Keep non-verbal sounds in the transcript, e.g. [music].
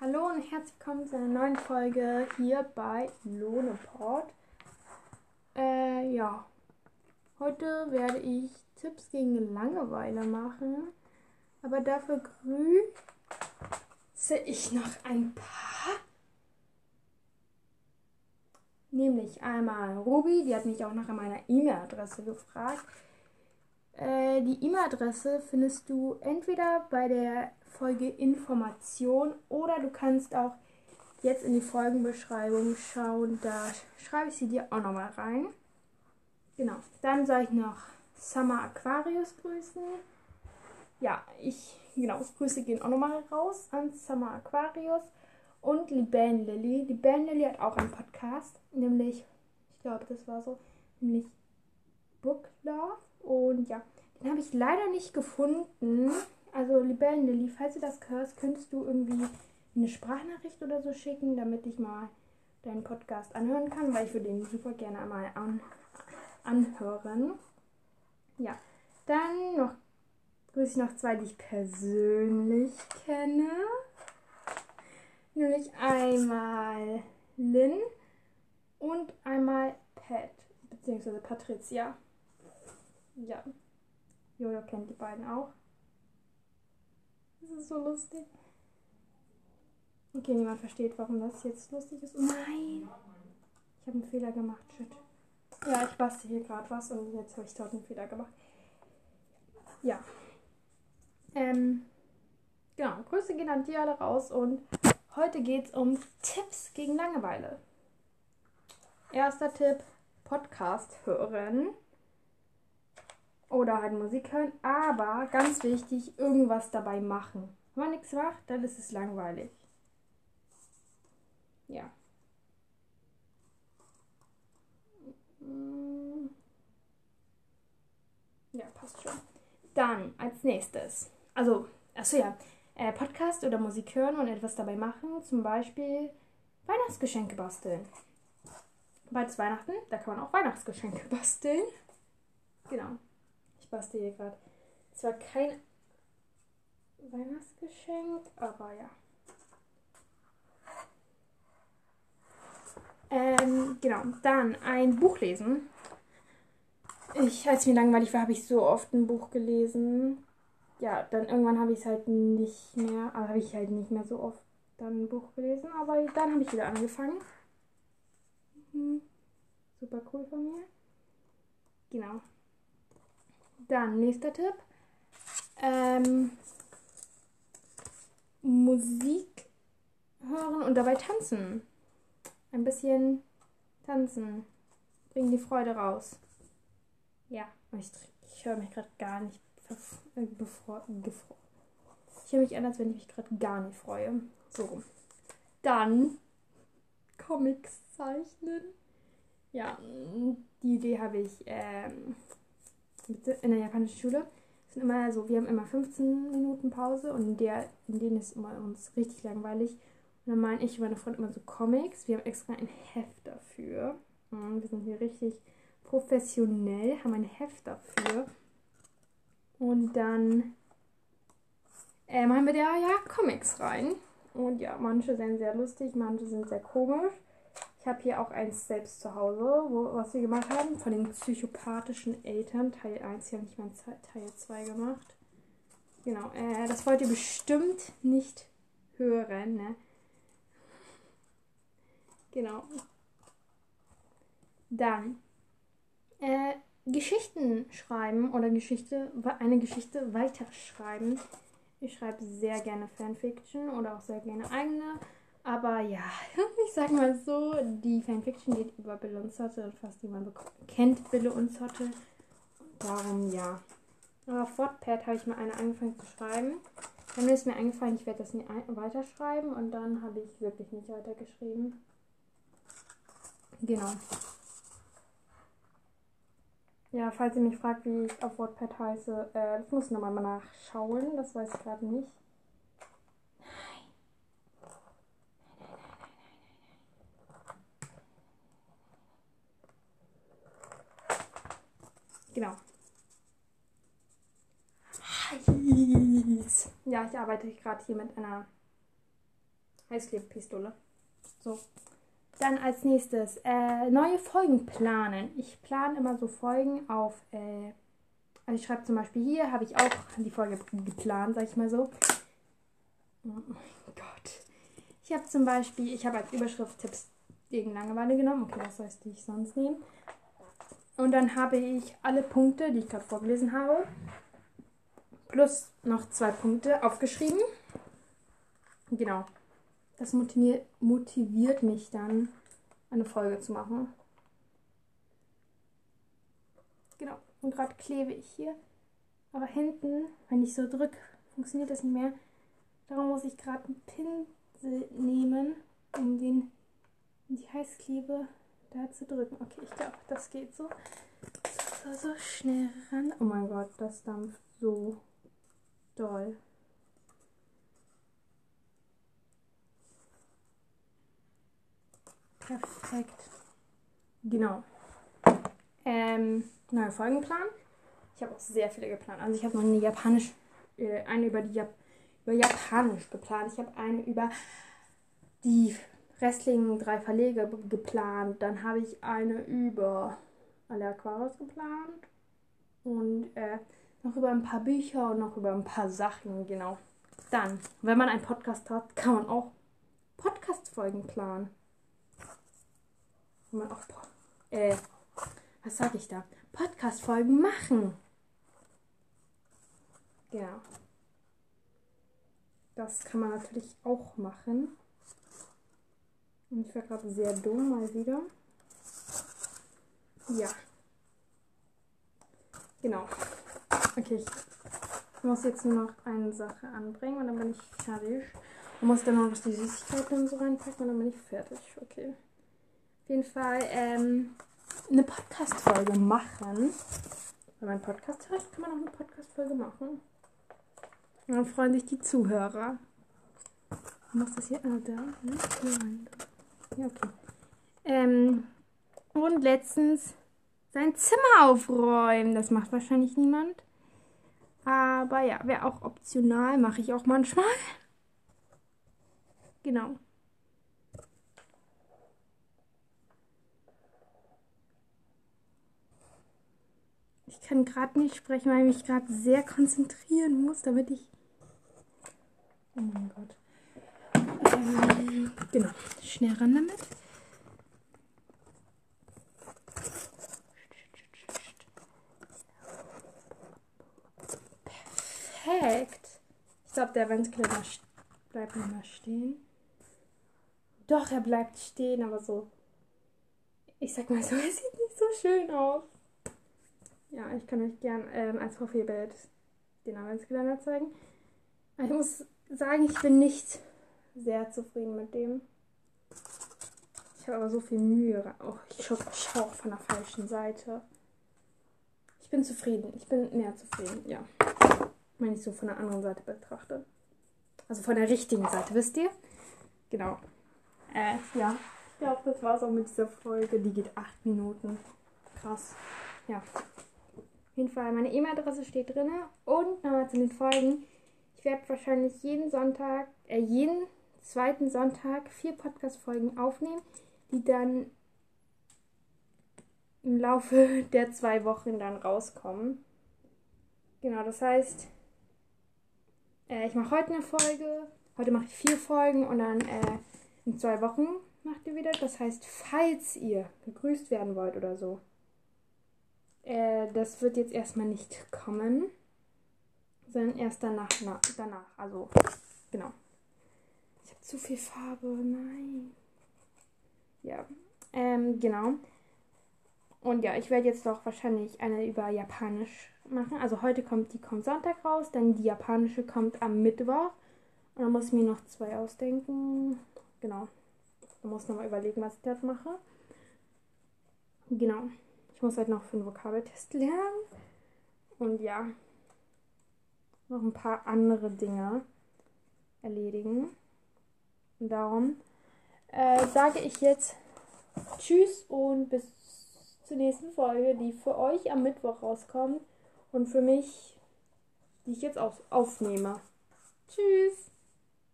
Hallo und herzlich willkommen zu einer neuen Folge hier bei Lohneport. Äh, ja. Heute werde ich Tipps gegen Langeweile machen. Aber dafür grüße ich noch ein paar. Nämlich einmal Ruby, die hat mich auch nach meiner E-Mail-Adresse gefragt. Äh, die E-Mail-Adresse findest du entweder bei der Folge Information oder du kannst auch jetzt in die Folgenbeschreibung schauen. Da schreibe ich sie dir auch nochmal rein. Genau. Dann soll ich noch Summer Aquarius grüßen. Ja, ich, genau, Grüße gehen auch nochmal raus an Summer Aquarius und Libellen Lily. Libellen Lily hat auch einen Podcast, nämlich, ich glaube, das war so, nämlich Book Love. Und ja, den habe ich leider nicht gefunden. Also Libellenlilly, falls du das hörst, könntest du irgendwie eine Sprachnachricht oder so schicken, damit ich mal deinen Podcast anhören kann, weil ich würde den super gerne einmal an, anhören. Ja, dann noch grüße ich noch zwei, die ich persönlich kenne. Nämlich einmal Lynn und einmal Pat, beziehungsweise Patricia. Ja, Jojo kennt die beiden auch. Das ist so lustig. Okay, niemand versteht, warum das jetzt lustig ist. Nein! Ich habe einen Fehler gemacht, shit. Ja, ich bastel hier gerade was und jetzt habe ich dort einen Fehler gemacht. Ja. Ähm, genau, Grüße gehen an die alle raus und heute geht es um Tipps gegen Langeweile. Erster Tipp, Podcast hören oder halt Musik hören, aber ganz wichtig, irgendwas dabei machen. Wenn man nichts macht, dann ist es langweilig. Ja. Ja, passt schon. Dann als nächstes, also, achso ja, äh, Podcast oder Musik hören und etwas dabei machen, zum Beispiel Weihnachtsgeschenke basteln. Bald ist Weihnachten, da kann man auch Weihnachtsgeschenke [laughs] basteln. Genau. Ich bastel hier gerade. Zwar kein Weihnachtsgeschenk, aber ja. Ähm, genau. Dann ein Buch lesen. Ich, als mir langweilig war, habe ich so oft ein Buch gelesen. Ja, dann irgendwann habe ich es halt nicht mehr, aber habe ich halt nicht mehr so oft dann ein Buch gelesen. Aber dann habe ich wieder angefangen. Mhm. Super cool von mir. Genau. Dann nächster Tipp. Ähm, Musik hören und dabei tanzen. Ein bisschen tanzen. Bringen die Freude raus. Ja, ich, ich höre mich gerade gar nicht äh, bevor, Ich höre mich an, als wenn ich mich gerade gar nicht freue. So. Dann Comics zeichnen. Ja, die Idee habe ich ähm, in der japanischen Schule sind immer so, wir haben immer 15 Minuten Pause und in, der, in denen ist immer uns richtig langweilig. Und dann meine ich und meine Freunde immer so Comics. Wir haben extra ein Heft dafür. Und wir sind hier richtig professionell, haben ein Heft dafür. Und dann äh, machen wir da ja Comics rein. Und ja, manche sind sehr lustig, manche sind sehr komisch habe hier auch eins selbst zu Hause, wo, was wir gemacht haben, von den psychopathischen Eltern, Teil 1, hier habe ich mal Teil 2 gemacht. Genau, äh, das wollt ihr bestimmt nicht hören, ne? Genau. Dann, äh, Geschichten schreiben oder Geschichte, eine Geschichte weiterschreiben. Ich schreibe sehr gerne Fanfiction oder auch sehr gerne eigene. Aber ja, [laughs] ich sag mal so, die Fanfiction geht über Bill und Sotte und fast niemand kennt Bill und Sotte. Darum ja. Aber auf Wattpad habe ich mal eine angefangen zu schreiben. Dann ist mir eingefallen, ich werde das nie weiterschreiben und dann habe ich wirklich nicht weitergeschrieben. Genau. Ja, falls ihr mich fragt, wie ich auf Wattpad heiße, äh, das muss ich nochmal nachschauen. Das weiß ich gerade nicht. Genau. Heiß. Ja, ich arbeite gerade hier mit einer Heißklebepistole. So. Dann als nächstes äh, neue Folgen planen. Ich plane immer so Folgen auf. Äh, also ich schreibe zum Beispiel hier, habe ich auch die Folge geplant, sag ich mal so. Oh mein Gott. Ich habe zum Beispiel, ich habe als Überschrift Tipps gegen Langeweile genommen. Okay, was heißt die ich sonst nehmen? Und dann habe ich alle Punkte, die ich gerade vorgelesen habe, plus noch zwei Punkte aufgeschrieben. Genau. Das motiviert, mich dann, eine Folge zu machen. Genau. Und gerade klebe ich hier. Aber hinten, wenn ich so drücke, funktioniert das nicht mehr. Darum muss ich gerade einen Pinsel nehmen, um den in die Heißklebe da zu drücken. Okay, ich glaube, das geht so. So, so schnell ran. Oh mein Gott, das dampft so doll. Perfekt. Genau. Ähm, neuer Folgenplan. Ich habe auch sehr viele geplant. Also ich habe noch eine japanisch, äh, eine über die Jap über Japanisch geplant. Ich habe eine über die restlichen drei Verlege geplant. Dann habe ich eine über alle Aquarius geplant. Und äh, noch über ein paar Bücher und noch über ein paar Sachen, genau. Dann, wenn man einen Podcast hat, kann man auch Podcast-Folgen planen. Kann man auch, äh, was sag ich da? Podcast-Folgen machen. Genau. Das kann man natürlich auch machen. Und ich war gerade sehr dumm mal wieder. Ja. Genau. Okay, ich muss jetzt nur noch eine Sache anbringen und dann bin ich fertig. Und muss dann noch die Süßigkeiten so reinpacken und dann bin ich fertig. Okay. Auf jeden Fall ähm, eine Podcast-Folge machen. Wenn man Podcast hört, kann man auch eine Podcast-Folge machen. Und dann freuen sich die Zuhörer. Ich muss das hier. Ah, da. Ne? Ja, okay. Ähm, und letztens sein Zimmer aufräumen. Das macht wahrscheinlich niemand. Aber ja, wäre auch optional, mache ich auch manchmal. [laughs] Genau. Ich kann gerade nicht sprechen, weil ich mich gerade sehr konzentrieren muss, damit ich. Oh mein Gott. Genau. Schnell ran damit. Perfekt. Ich glaube, der Adventskalender bleibt nicht mehr stehen. Doch, er bleibt stehen, aber so. Ich sag mal so, [laughs] er sieht nicht so schön aus. Ja, ich kann euch gern ähm, als Profilbild den Adventskalender zeigen. ich muss sagen, ich bin nicht sehr zufrieden mit dem. Ich habe aber so viel Mühe. Oh, ich schaue schau auch von der falschen Seite. Ich bin zufrieden. Ich bin mehr zufrieden, ja wenn ich so von der anderen Seite betrachte. Also von der richtigen Seite, wisst ihr? Genau. Äh, ja. Ich glaube, das war es auch mit dieser Folge. Die geht acht Minuten. Krass. Ja. Auf jeden Fall, meine E-Mail-Adresse steht drin. Und nochmal zu den Folgen. Ich werde wahrscheinlich jeden Sonntag, äh, jeden zweiten Sonntag vier Podcast-Folgen aufnehmen, die dann im Laufe [laughs] der zwei Wochen dann rauskommen. Genau, das heißt, äh, ich mache heute eine Folge. Heute mache ich vier Folgen und dann äh, in zwei Wochen macht ihr wieder. Das heißt, falls ihr gegrüßt werden wollt oder so, äh, das wird jetzt erstmal nicht kommen, sondern erst danach. Na, danach. Also, genau. Ich habe zu viel Farbe. Nein. Ja. Ähm, genau. Und ja, ich werde jetzt doch wahrscheinlich eine über Japanisch machen. Also heute kommt die kommt Sonntag raus, dann die japanische kommt am Mittwoch. Und dann muss ich mir noch zwei ausdenken. Genau. Ich muss nochmal überlegen, was ich dort mache. Genau. Ich muss halt noch für den Vokabeltest lernen. Und ja, noch ein paar andere Dinge erledigen. Und darum äh, sage ich jetzt Tschüss und bis zur nächsten Folge, die für euch am Mittwoch rauskommt und für mich, die ich jetzt auf, aufnehme. Tschüss!